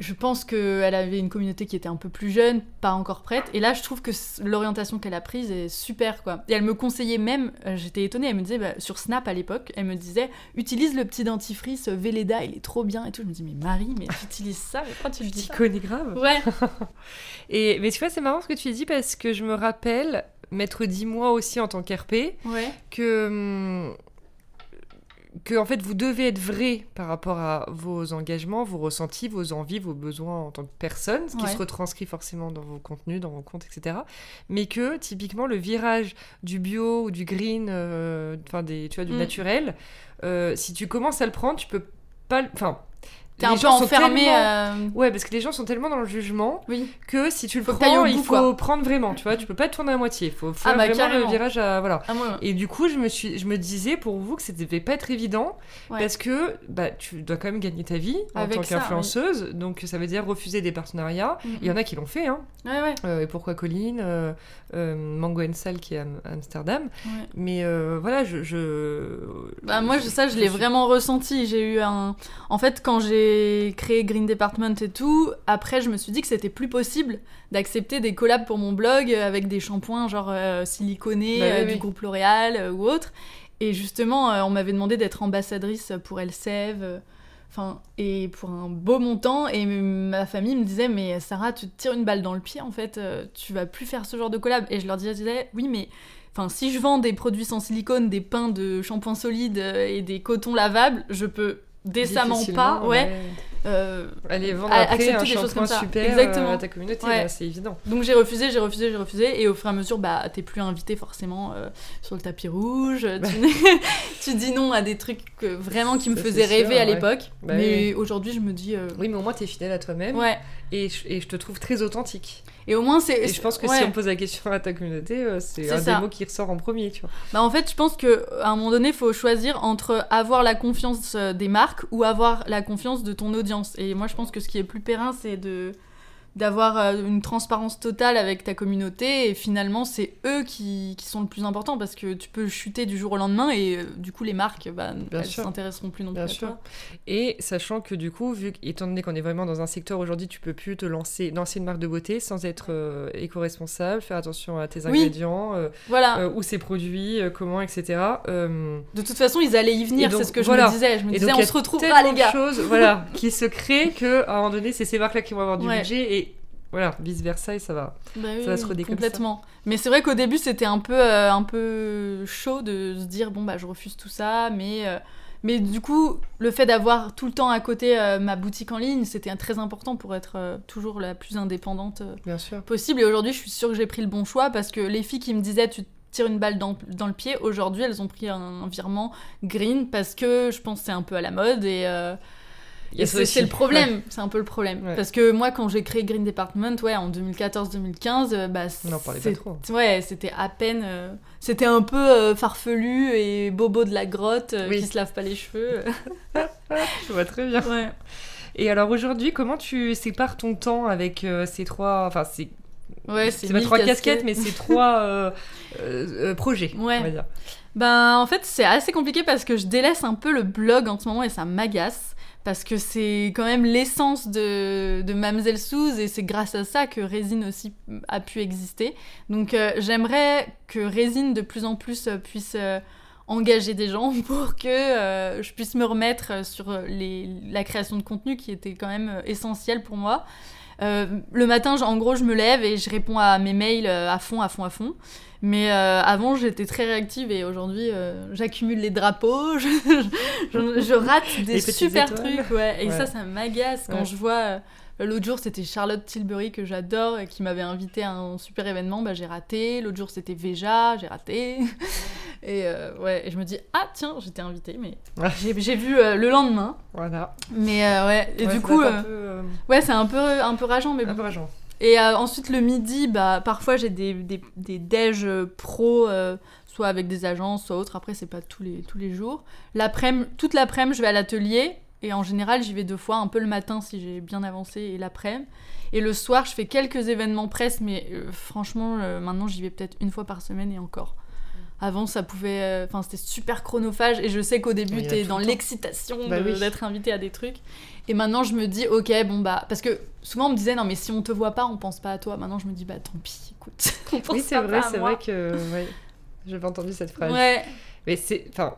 je pense qu'elle avait une communauté qui était un peu plus jeune, pas encore prête. Et là, je trouve que l'orientation qu'elle a prise est super, quoi. Et elle me conseillait même, euh, j'étais étonnée, elle me disait, bah, sur Snap à l'époque, elle me disait, utilise le petit dentifrice Velleda, il est trop bien et tout. Je me dis, mais Marie, mais tu utilises ça, mais pourquoi tu le dis ça? connais grave. Ouais, Et, mais tu vois, c'est marrant ce que tu dis parce que je me rappelle m'être dit moi aussi en tant qu'RP ouais, que, hum, que en fait vous devez être vrai par rapport à vos engagements, vos ressentis, vos envies, vos besoins en tant que personne, ce qui Ouais. se retranscrit forcément dans vos contenus, dans vos comptes, etc. Mais que typiquement le virage du bio ou du green, euh, enfin des, tu vois, du Mm. naturel, euh, si tu commences à le prendre, tu peux pas, le- enfin t'es un peu enfermé. tellement- euh, Ouais, parce que les gens sont tellement dans le jugement Oui, que si tu le Faut prends, il bout, faut quoi. prendre vraiment, tu vois. Tu peux pas tourner à moitié. Il faut faire bah, vraiment carrément. le virage à voilà. ah, moi, Et du coup, je me suis, je me disais pour vous que devait pas être évident Ouais. parce que bah tu dois quand même gagner ta vie en Avec tant qu'influenceuse, donc ça veut dire refuser des partenariats. Mhm. Il y en a qui l'ont fait, hein. ouais, ouais. Euh, et pourquoi Colline, euh, euh, Mango Sal qui est à Am- Amsterdam. Mais voilà, je, je... Bah moi je- ça je l'ai vraiment ressenti. J'ai eu un en fait quand j'ai créé Green Department et tout, après je me suis dit que c'était plus possible d'accepter des collabs pour mon blog avec des shampoings genre euh, siliconés Bah oui, euh, oui. du groupe L'Oréal euh, ou autre. Et justement on m'avait demandé d'être ambassadrice pour Elseve. Enfin, et pour un beau montant, et ma famille me disait, mais Sarah, tu te tires une balle dans le pied, en fait, tu vas plus faire ce genre de collab. Et je leur disais, oui, mais Enfin, si je vends des produits sans silicone, des pains de shampoing solide et des cotons lavables, je peux décemment pas, ouais. euh, Allez vendre À- après accepter un des choses comme ça. super Exactement. euh, à ta communauté, Ouais. c'est évident. donc j'ai refusé, j'ai refusé, j'ai refusé, et au fur et à mesure, bah, t'es plus invité forcément euh, sur le tapis rouge. Tu, tu dis non à des trucs que- vraiment qui me Ça, faisaient rêver sûr, à ouais. l'époque. Bah mais aujourd'hui, je me dis, euh, Oui, mais au moins t'es fidèle à toi-même ouais. et, je, et je te trouve très authentique. Et au moins, c'est. Je pense que ouais. si on pose la question à ta communauté, euh, c'est un ça. des mots qui ressort en premier, tu vois. Bah, en fait, je pense que à un moment donné, il faut choisir entre avoir la confiance euh, des marques ou avoir la confiance de ton audience. Et moi, je pense que ce qui est plus périn, c'est de d'avoir euh, une transparence totale avec ta communauté et finalement c'est eux qui, qui sont le plus important parce que tu peux chuter du jour au lendemain et euh, du coup les marques bah, elles s'intéresseront plus non plus Bien à sûr. toi. Et sachant que du coup, vu étant donné qu'on est vraiment dans un secteur aujourd'hui, tu peux plus te lancer, lancer une marque de beauté sans être euh, éco-responsable, faire attention à tes Oui. ingrédients, euh, Voilà. où c'est produit, comment, etc. De toute façon, ils allaient y venir, c'est ce que voilà. je me disais. Je me et disais, donc, on se retrouvera les gars. choses, voilà, qui se créent que à un moment donné, c'est ces marques-là qui vont avoir du Ouais. budget et voilà, vice versa et ça va. Bah oui, Ça va se ça. complètement. Mais c'est vrai qu'au début c'était un peu euh, un peu chaud de se dire bon bah je refuse tout ça, mais euh, mais du coup le fait d'avoir tout le temps à côté euh, ma boutique en ligne c'était très important pour être toujours la plus indépendante Bien sûr. possible. Et aujourd'hui je suis sûre que j'ai pris le bon choix parce que les filles qui me disaient tu tires une balle dans, dans le pied, aujourd'hui elles ont pris un, virement green parce que je pense que c'est un peu à la mode et Et c'est le problème, c'est un peu le problème. Ouais. Parce que moi, quand j'ai créé Green Department, ouais, en 2014-2015, euh, bah, On n'en parlait pas trop. Ouais, c'était à peine. euh, c'était un peu euh, farfelu et bobo de la grotte euh, Oui. qui se lave pas les cheveux. Je vois très bien. ouais. Et alors aujourd'hui, comment tu sépares ton temps avec ces trois. Enfin, c'est Ouais, c'est pas trois casquettes, casquettes. mais c'est trois projets, Ouais. on va dire. Ben, en fait, c'est assez compliqué parce que je délaisse un peu le blog en ce moment et ça m'agace. Parce que c'est quand même l'essence de, de Mamselle Suze et c'est grâce à ça que Résine aussi a pu exister. Donc euh, j'aimerais que Résine de plus en plus euh, puisse euh, engager des gens pour que je puisse me remettre sur la création de contenu qui était quand même essentielle pour moi. Euh, le matin, en gros, je me lève et je réponds à mes mails euh, à fond, à fond, à fond. Mais euh, avant, j'étais très réactive et aujourd'hui, euh, j'accumule les drapeaux, je, je- je rate des Les super trucs, ouais. Et Ouais. ça, ça m'agace quand Ouais. je vois. L'autre jour, c'était Charlotte Tilbury que j'adore et qui m'avait invité à un super événement, bah, j'ai raté. L'autre jour, c'était Veja, j'ai raté. Et euh, ouais, et je me dis, ah tiens, j'étais invitée, mais Ouais. j'ai vu euh, le lendemain. Voilà. Mais euh, ouais, et Ouais, du coup, peu, ouais, c'est un peu, un peu rageant, mais bon. un peu rageant. Et ensuite, le midi, bah, parfois j'ai des, des, des déj pro, soit avec des agences, soit autres. Après, c'est pas tous les, tous les jours. L'après-midi, toute l'après-midi, je vais à l'atelier. Et en général, j'y vais deux fois, un peu le matin si j'ai bien avancé et l'après-midi. Et le soir, je fais quelques événements presse, mais euh, franchement, euh, maintenant, j'y vais peut-être une fois par semaine et encore. Avant, ça pouvait. euh, Enfin, c'était super chronophage. Et je sais qu'au début, t'es dans le l'excitation Bah de- oui. d'être invité à des trucs. Et maintenant, je me dis, ok, bon, bah. Parce que souvent, on me disait, non, mais si on te voit pas, on pense pas à toi. Maintenant, je me dis, bah, tant pis, écoute. on pense Oui, c'est vrai, c'est vrai que. Ouais. J'avais entendu cette phrase. Ouais, Mais c'est. Enfin.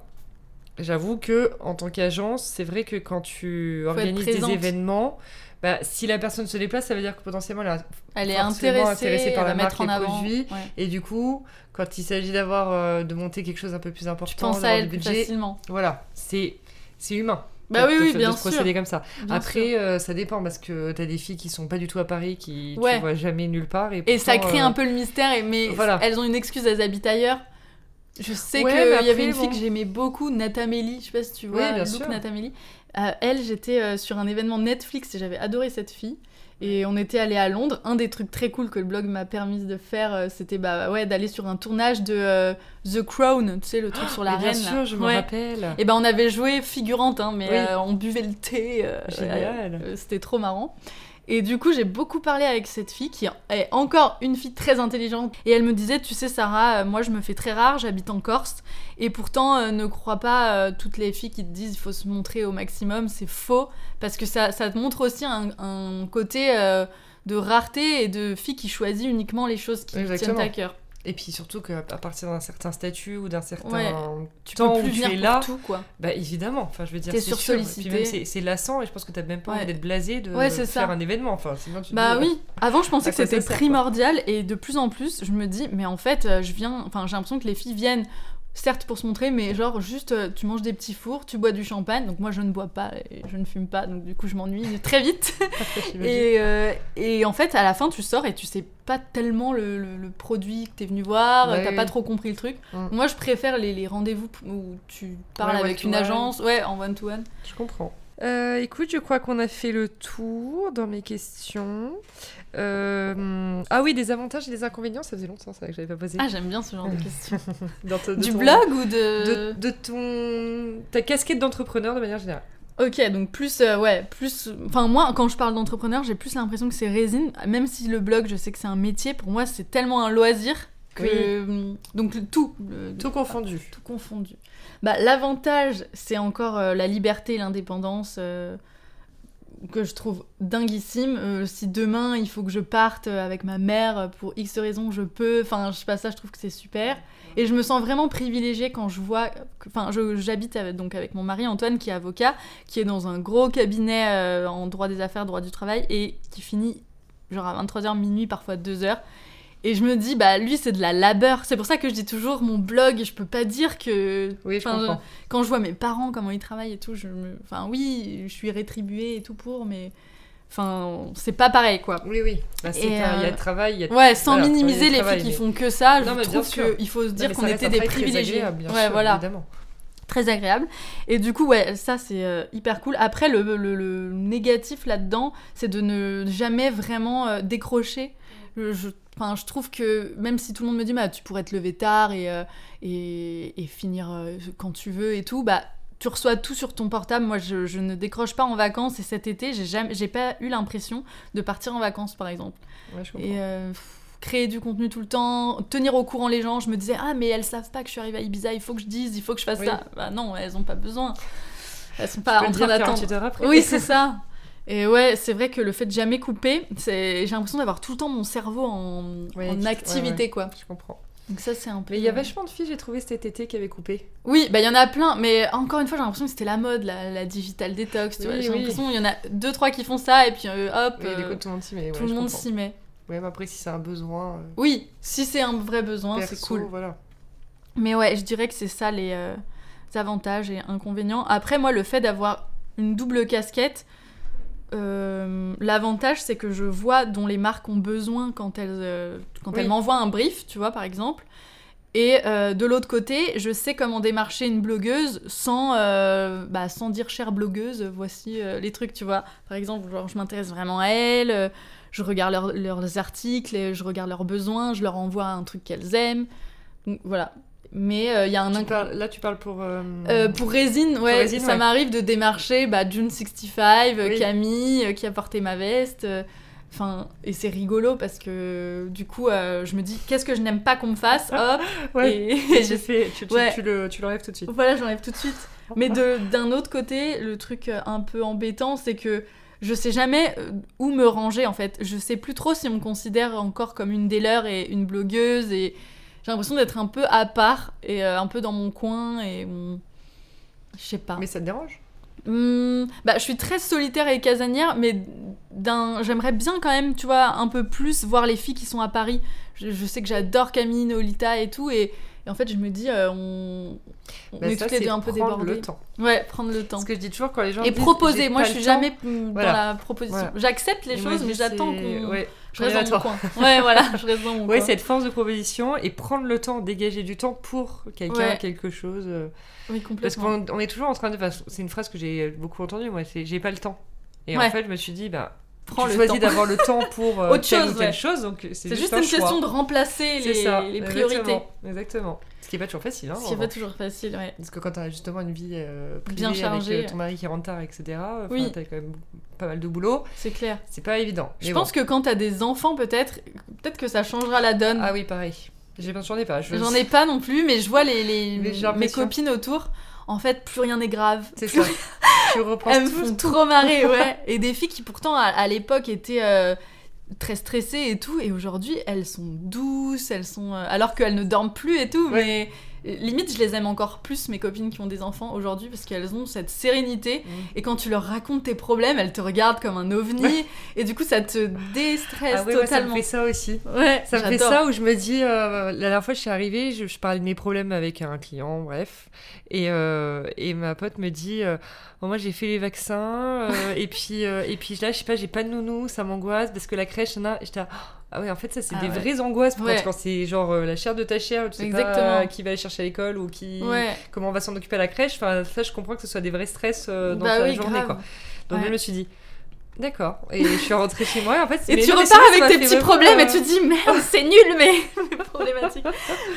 J'avoue que en tant qu'agence, c'est vrai que quand tu organises des événements, bah, si la personne se déplace, ça veut dire que potentiellement elle a elle est intéressée, intéressée par la marque, en avant. produits. Ouais. Et du coup, quand il s'agit d'avoir euh, de monter quelque chose un peu plus important, Tu penses à elle plus budget, facilement. voilà, c'est c'est humain. Bah oui, de- oui, de, bien de se sûr. procéder comme ça. Bien. Après, euh, ça dépend parce que t'as des filles qui sont pas du tout à Paris, qui Ouais. tu vois jamais nulle part. Et, Et ça crée euh, un peu le mystère, et, mais voilà. elles ont une excuse, elles habitent ailleurs. Je sais Ouais, qu'il y avait une fille que j'aimais beaucoup, Natamélie, je sais pas si tu vois, Oui, bien Look sûr. Natamélie. Euh, elle, j'étais euh, sur un événement Netflix et j'avais adoré cette fille. Et on était allé à Londres. Un des trucs très cool que le blog m'a permis de faire, euh, c'était bah, ouais, d'aller sur un tournage de The Crown, tu sais, le truc sur la mais bien reine. là. sûr, je me Ouais. rappelle. Et ben on avait joué figurante, hein, mais Oui. on buvait le thé. Génial. C'était trop marrant. Et du coup, j'ai beaucoup parlé avec cette fille qui est encore une fille très intelligente. Et elle me disait, tu sais Sarah, euh, moi je me fais très rare, j'habite en Corse. Et pourtant, euh, ne crois pas euh, toutes les filles qui te disent il faut se montrer au maximum, c'est faux. Parce que ça, ça te montre aussi un, un côté euh, de rareté et de filles qui choisissent uniquement les choses qui lui tiennent à cœur. Et puis surtout qu'à partir d'un certain statut ou d'un certain Ouais. Tu temps peux plus où tu venir es pour là, tout, quoi. bah évidemment. Enfin, je veux dire, c'est sûr. Puis même c'est c'est lassant et je pense que t'as même pas Ouais. envie d'être blasé de Ouais, faire ça. un événement. Enfin, sinon tu Bah dis, oui, avant je pensais que c'était quoi. primordial et de plus en plus je me dis mais en fait euh, je viens, enfin j'ai l'impression que les filles viennent certes pour se montrer mais genre juste euh, tu manges des petits fours, tu bois du champagne donc moi je ne bois pas et je ne fume pas donc du coup je m'ennuie très vite et, euh, et en fait à la fin tu sors et tu sais pas tellement le, le- le produit que t'es venu voir, Ouais, t'as oui. pas trop compris le truc. Mm. Moi je préfère les, les rendez-vous où tu parles Ouais, avec une agence, ouais en one to one. Je comprends. Euh, écoute, je crois qu'on a fait le tour dans mes questions. Euh, Ah oui, des avantages et des inconvénients, ça faisait longtemps ça que j'avais pas posé. Ah j'aime bien ce genre de questions. Dans te- de du ton- blog ou de... de, de ton ta casquette d'entrepreneur de manière générale. Ok, donc plus, euh, ouais, plus. Enfin, moi, quand je parle d'entrepreneur, j'ai plus l'impression que c'est résine. Même si le blog, je sais que c'est un métier, pour moi, c'est tellement un loisir que. Donc, tout. le- Tout confondu. tout confondu. Bah, L'avantage, c'est encore euh, la liberté et l'indépendance euh, que je trouve dinguissime. Euh, si demain il faut que je parte avec ma mère pour X raisons, je peux. Enfin, je sais pas, ça, je trouve que c'est super. Et je me sens vraiment privilégiée quand je vois. Enfin, j'habite avec, donc avec mon mari Antoine qui est avocat, qui est dans un gros cabinet en droit des affaires, droit du travail, et qui finit genre à 23h, minuit, parfois 2h. Et je me dis, bah lui, c'est de la labeur. C'est pour ça que je dis toujours mon blog, je peux pas dire que. Oui, je comprends. Quand je vois mes parents, comment ils travaillent et tout, je me. Enfin, oui, je suis rétribuée et tout pour, mais. Enfin, c'est pas pareil, quoi. Oui, oui. Bah, Il y a euh, le travail, il y a Ouais, sans minimiser les filles qui mais- font que ça, Non, mais je bien trouve qu'il faut se dire mais qu'on était des privilégiés. agréable, bien ouais, sûr, voilà. évidemment. Très agréable. Et du coup, ouais, ça c'est euh, hyper cool. Après, le, le- le négatif là-dedans, c'est de ne jamais vraiment euh, décrocher. Je, je- enfin, je trouve que même si tout le monde me dit, bah, tu pourrais te lever tard et, euh, et, et finir euh, quand tu veux et tout, bah, tu reçois tout sur ton portable. Moi, je, je ne décroche pas en vacances et cet été, j'ai jamais, j'ai pas eu l'impression de partir en vacances, par exemple. Ouais, je comprends. Et euh, pff, créer du contenu tout le temps, tenir au courant les gens. Je me disais, ah, mais elles savent pas que je suis arrivée à Ibiza, il faut que je dise, il faut que je fasse Oui. ça. Bah non, elles ont pas besoin. Elles sont pas en train d'attendre. 48 heures après. Oui, c'est ça. Et ouais, c'est vrai que le fait de jamais couper, j'ai l'impression d'avoir tout le temps mon cerveau en, Ouais, en qui- activité, ouais, quoi. Je comprends. Donc ça, c'est un peu... Mais il y a vachement de filles, j'ai trouvé cet été, qui avaient coupé. Oui, bah il y en a plein, mais encore une fois, j'ai l'impression que c'était la mode, la, la digital détox, tu Oui, vois. J'ai oui. l'impression qu'il y en a deux, trois qui font ça, et puis euh, hop, Oui, euh, coup, tout le monde s'y met. tout le monde s'y met. Ouais, mais après, si c'est un besoin. euh, Oui, si c'est un vrai besoin, c'est cool. Voilà. Mais ouais, je dirais que c'est ça les euh, avantages et inconvénients. Après, moi, le fait d'avoir une double casquette, euh, l'avantage, c'est que je vois dont les marques ont besoin quand elles, euh, quand Oui. elles m'envoient un brief, tu vois, par exemple. Et euh, de l'autre côté, je sais comment démarcher une blogueuse sans, bah, sans dire chère blogueuse, voici les trucs, tu vois. Par exemple, genre, je m'intéresse vraiment à elles, je regarde leurs- leurs articles, je regarde leurs besoins, je leur envoie un truc qu'elles aiment. Donc, voilà. Mais euh, il y a un Tu parles- là, tu parles pour. euh, euh, pour Résine, ouais, Résine, ça ouais. m'arrive de démarcher bah, June65, euh, Oui. Camille, euh, qui a porté ma veste. euh, Enfin, et c'est rigolo parce que du coup, euh, je me dis, qu'est-ce que je n'aime pas qu'on me fasse Hop Ouais. Et, Et je j'ai fait. Tu, tu, Ouais. tu le, tu l'enlèves tout de suite. voilà, j'enlève tout de suite. Mais de- d'un autre côté, le truc euh, un peu embêtant, c'est que je sais jamais euh, où me ranger en fait. Je sais plus trop si on me considère encore comme une des leurs et une blogueuse et j'ai l'impression d'être un peu à part et euh, un peu dans mon coin et on- je sais pas. Mais ça te dérange? Hmm, bah, je suis très solitaire et casanière, mais d'un, j'aimerais bien quand même, tu vois, un peu plus voir les filles qui sont à Paris. Je, je sais que j'adore Camille, Nolita et tout, et, et en fait, je me dis, euh, on, on Bah, est ça, toutes les deux un peu prendre débordées. le temps. Ouais, prendre le temps. Ce que je dis toujours quand les gens. Et disent, proposer. Moi, je suis jamais Voilà. dans la proposition. Voilà. J'accepte les et choses, mais j'attends qu'on. Ouais. Je reste dans mon coin. Ouais, voilà, je reste dans mon Ouais, coin. cette force de proposition et prendre le temps, dégager du temps pour quelqu'un, Ouais. quelque chose. euh, Oui, Parce complètement. qu'on on est toujours en train de. enfin, C'est une phrase que j'ai beaucoup entendue, moi, c'est j'ai pas le temps. Et Ouais. en fait, je me suis dit, bah, Prends tu le choisis d'avoir le temps pour euh, Autre telle chose, ou telle ouais. chose, donc c'est juste, juste un une choix. question de remplacer les, ça, les priorités. Exactement. exactement. Ce qui est pas toujours facile. Hein, Ce qui est pas toujours facile, ouais. Parce que quand t'as justement une vie euh, privée Bien chargée. avec euh, ton mari qui rentre tard, etc., Oui. t'as quand même pas mal de boulot, C'est clair. c'est pas évident. Je pense que quand t'as des enfants, peut-être, peut-être que ça changera la donne. Ah oui, pareil. J'ai- J'en ai pas. je- J'en ai pas non plus, mais je vois les, mes copines autour. En fait, plus rien n'est grave. C'est ça. Tu repenses Elles me font trop marrer, ouais. Et des filles qui pourtant à, à l'époque étaient euh, très stressées et tout, et aujourd'hui elles sont douces, elles sont euh, alors qu'elles ne dorment plus et tout, Ouais. mais limite je les aime encore plus mes copines qui ont des enfants aujourd'hui parce qu'elles ont cette sérénité Mm. et quand tu leur racontes tes problèmes, elles te regardent comme un ovni Ouais. et du coup ça te déstresse Ah oui, ouais, ça me totalement. fait ça aussi. Ouais, Ça me fait ça où je me dis, euh, la dernière fois je suis arrivée, je, je parlais de mes problèmes avec un client, bref, et, euh, et ma pote me dit, euh, Bon, moi j'ai fait les vaccins, et puis et puis là je sais pas, j'ai pas de nounou, ça m'angoisse parce que la crèche, j'étais là, ah ouais en fait ça c'est Ah des ouais. vraies angoisses Ouais. quand c'est genre euh, la chair de ta chair, tu sais Exactement. pas qui va aller chercher à l'école ou qui Ouais. comment on va s'en occuper à la crèche, enfin ça je comprends que ce soit des vrais stress euh, dans Bah ta oui, journée grave. quoi. Donc je me suis dit D'accord. Et je suis rentrée chez moi et en fait Et mais tu non, repars avec tes petits problèmes et euh, tu te dis merde, c'est nul, mais mais problématique.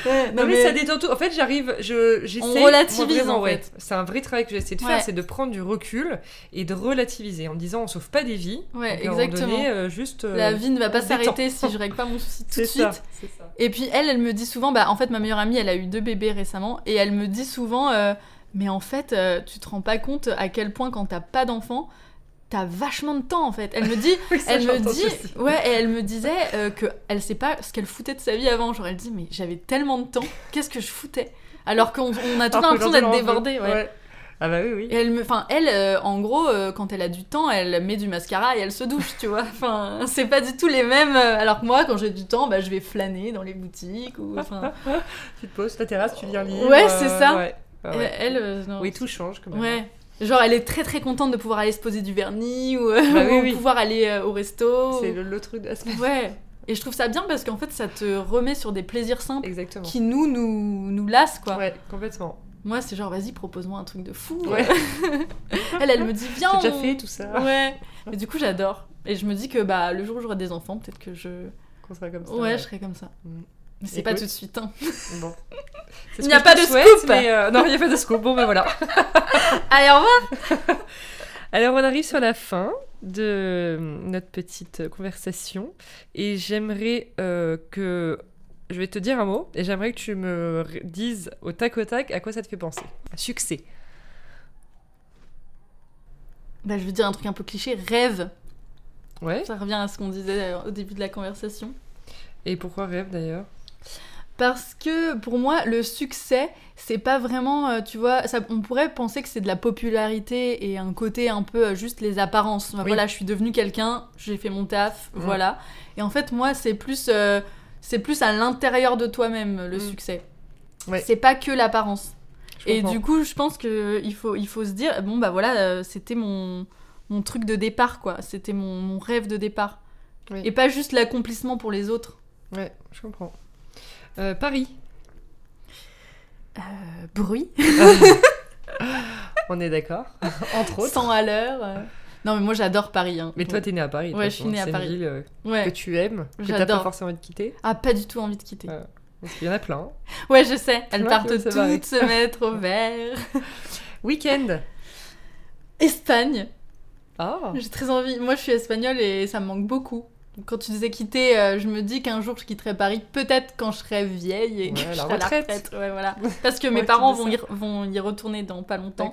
Ouais, Non, mais, ça détend tout. En fait, j'arrive, je j'essaie. On relativise, vraiment, en ouais. fait. C'est un vrai travail que j'essaie de Ouais. faire, c'est de prendre du recul et de relativiser en me disant on sauve pas des vies. Ouais, Donc, exactement. donné, euh, juste. euh, La vie ne va pas s'arrêter si je règle pas mon souci tout de suite. Ça. Et puis elle, elle me dit souvent, bah en fait ma meilleure amie, elle a eu deux bébés récemment, et elle me dit souvent, euh, mais en fait, euh, tu te rends pas compte à quel point quand t'as pas d'enfant, t'as vachement de temps en fait. Elle me dit, Oui, elle me dit, aussi. ouais, et elle me disait euh, que elle sait pas ce qu'elle foutait de sa vie avant. Genre elle dit, mais j'avais tellement de temps, qu'est-ce que je foutais? Alors qu'on on a tout l'impression d'être débordé, ouais. Ouais. Ah bah oui, oui. Et elle me, enfin elle, euh, en gros, euh, quand elle a du temps, elle met du mascara et elle se douche, tu vois. Enfin, c'est pas du tout les mêmes. euh, Alors que moi, quand j'ai du temps, bah je vais flâner dans les boutiques ou, enfin. Tu te poses ta terrasse, tu viens lire. Ouais, c'est ça. Ouais. Ah ouais. Elle, non. Oui, tout change quand même. Ouais. Genre, elle est très très contente de pouvoir aller se poser du vernis ou, euh, Bah oui, ou oui. pouvoir aller euh, au resto. C'est le, le truc de la semaine. Ouais. Et je trouve ça bien parce qu'en fait, ça te remet sur des plaisirs simples Exactement. qui nous, nous, nous lassent, quoi. Ouais, complètement. Moi, c'est genre, vas-y, propose-moi un truc de fou. Ouais. elle, elle me dit, viens. J'ai déjà on- fait tout ça. Ouais. Et du coup, j'adore. Et je me dis que bah, le jour où j'aurai des enfants, peut-être que je. Qu'on sera comme ça. Ouais, je serai comme ça. Mm. Mais c'est pas tout de suite. Hein. Bon. Il n'y a pas de souhaite, scoop. mais, euh, Non, il n'y a pas de scoop. Bon, ben voilà. Allez, au revoir. Alors, on arrive sur la fin de notre petite conversation. Et j'aimerais euh, que. Je vais te dire un mot et j'aimerais que tu me dises au tac au tac à quoi ça te fait penser? Succès. Bah, je veux dire un truc un peu cliché. Rêve. Ouais. Ça revient à ce qu'on disait euh, au début de la conversation. Et pourquoi rêve d'ailleurs? Parce que pour moi, le succès, c'est pas vraiment, euh, tu vois, ça, on pourrait penser que c'est de la popularité et un côté un peu euh, juste les apparences. Enfin, Oui. Voilà, je suis devenue quelqu'un, j'ai fait mon taf, Mm. voilà. Et en fait, moi, c'est plus, euh, c'est plus à l'intérieur de toi-même le Mm. succès. Ouais. C'est pas que l'apparence. Et du coup, je pense que il faut, il faut se dire, bon bah voilà, euh, c'était mon, mon truc de départ, quoi. C'était mon, mon rêve de départ. Oui. Et pas juste l'accomplissement pour les autres. Ouais, je comprends. Euh, Paris. Euh, bruit. On est d'accord. Entre autres. 100 à l'heure. euh. Non, mais moi j'adore Paris. hein. Mais toi, t'es né à Paris. Ouais, je suis née à C'est une Paris. ville euh, Ouais. que tu aimes, que t'as pas forcément envie de quitter. Ah, pas du tout envie de quitter. Ouais. Parce qu'il y en a plein. Ouais, je sais. Elles partent toutes se mettre au vert. Week-end. Espagne. Ah. J'ai très envie. Moi, je suis espagnole et ça me manque beaucoup. Quand tu disais quitter, euh, je me dis qu'un jour je quitterai Paris, peut-être quand je serai vieille et que je serai à la retraite. Ouais, voilà. Parce que mes parents vont y, vont y retourner dans pas longtemps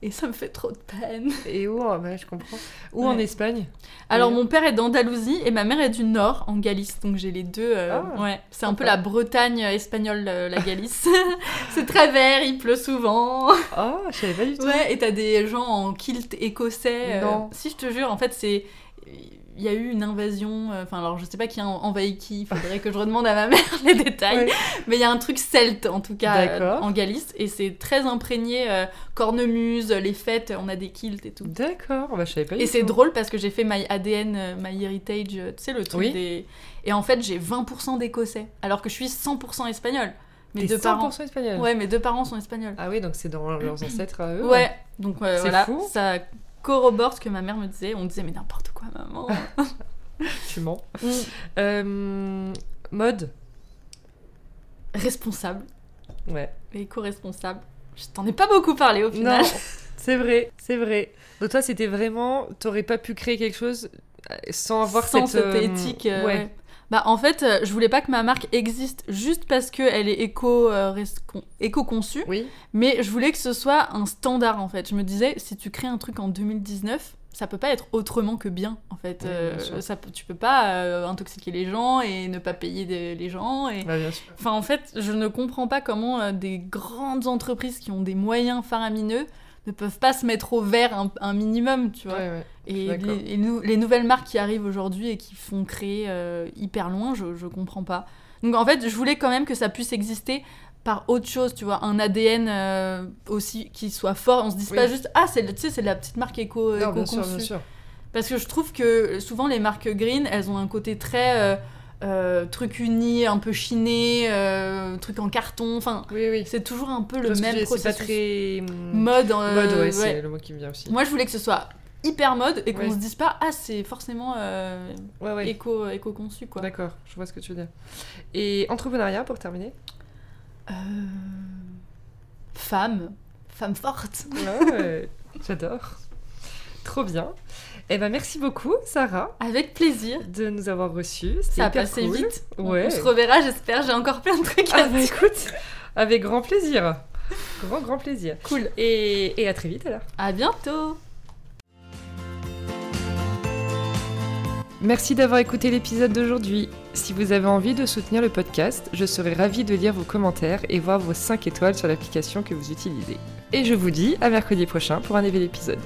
et ça me fait trop de peine. Et où ouais, je comprends. Où en. Espagne? Alors, mon père est d'Andalousie et ma mère est du Nord, en Galice. Donc, j'ai les deux. euh, Ah, ouais, c'est un peu la Bretagne espagnole, euh, la Galice. c'est très vert, il pleut souvent. Ah, je savais pas du tout. Ouais, et t'as des gens en kilt écossais. euh, Non. Si, je te jure, en fait, c'est. Il y a eu une invasion. euh, Enfin, alors je sais pas qui a envahi qui, faudrait que je redemande à ma mère les détails. Ouais. Mais il y a un truc celte, en tout cas, euh, en Galice. Et c'est très imprégné. euh, cornemuse, les fêtes, on a des kilts et tout. D'accord, bah, je savais pas Et c'est drôle parce que j'ai fait My ADN, My Heritage, tu sais, le truc Oui. des. Et en fait, j'ai 20% d'écossais, alors que je suis 100% espagnole. Mes deux parents. 100% espagnol. Ouais, mes deux parents sont espagnols. Ah oui, donc c'est dans leurs ancêtres à eux. Ouais, donc euh, C'est voilà, fou. ça corrobore ce que ma mère me disait. On disait, mais n'importe quoi, maman. Tu mens. Mm. Euh, mode Responsable, Ouais. éco-responsable. Je t'en ai pas beaucoup parlé au final. Non, c'est vrai, c'est vrai. Donc toi, c'était vraiment... T'aurais pas pu créer quelque chose euh, sans avoir Sans cette... cette euh, éthique. euh, ouais. ouais. Bah en fait, euh, je voulais pas que ma marque existe juste parce qu'elle est éco, euh, res- con- éco-conçue, Oui, mais je voulais que ce soit un standard en fait. Je me disais, si tu crées un truc en 2019, ça peut pas être autrement que bien en fait. Euh, ça, tu peux pas euh, intoxiquer les gens et ne pas payer des- les gens. Et... bah, bien sûr. Enfin, en fait, je ne comprends pas comment des grandes entreprises qui ont des moyens faramineux ne peuvent pas se mettre au vert un, un minimum, tu vois. Ouais, ouais. et les, les nou- les nouvelles marques qui arrivent aujourd'hui et qui font créer euh, hyper loin, je, je comprends pas. Donc en fait, je voulais quand même que ça puisse exister par autre chose, tu vois, un ADN euh, aussi qui soit fort. On se dise Oui. pas juste ah c'est c'est la petite marque éco Non, bien sûr, éco-conçue. bien sûr. Parce que je trouve que souvent les marques green, elles ont un côté très euh, truc uni, un peu chiné, euh, truc en carton. Enfin, Oui, oui. c'est toujours un peu le Parce même processus. C'est pas très... hum, Mode, euh, Mode, ouais, ouais. c'est le mot qui me vient aussi. Moi, je voulais que ce soit hyper mode et qu'on Ouais. se dise pas ah c'est forcément éco éco conçu quoi. D'accord, je vois ce que tu veux dire. Et entrepreneuriat, pour terminer? Femme, femme forte. J'adore. Trop bien. Eh ben merci beaucoup, Sarah, Avec plaisir. de nous avoir reçus. Ça a passé cool. vite. On- Ouais. On se reverra, j'espère. J'ai encore plein de trucs à Ah bah écoute, avec grand plaisir. Grand, grand plaisir. Cool. Et, et à très vite alors. À bientôt. Merci d'avoir écouté l'épisode d'aujourd'hui. Si vous avez envie de soutenir le podcast, je serai ravie de lire vos commentaires et voir vos 5 étoiles sur l'application que vous utilisez. Et je vous dis à mercredi prochain pour un nouvel épisode.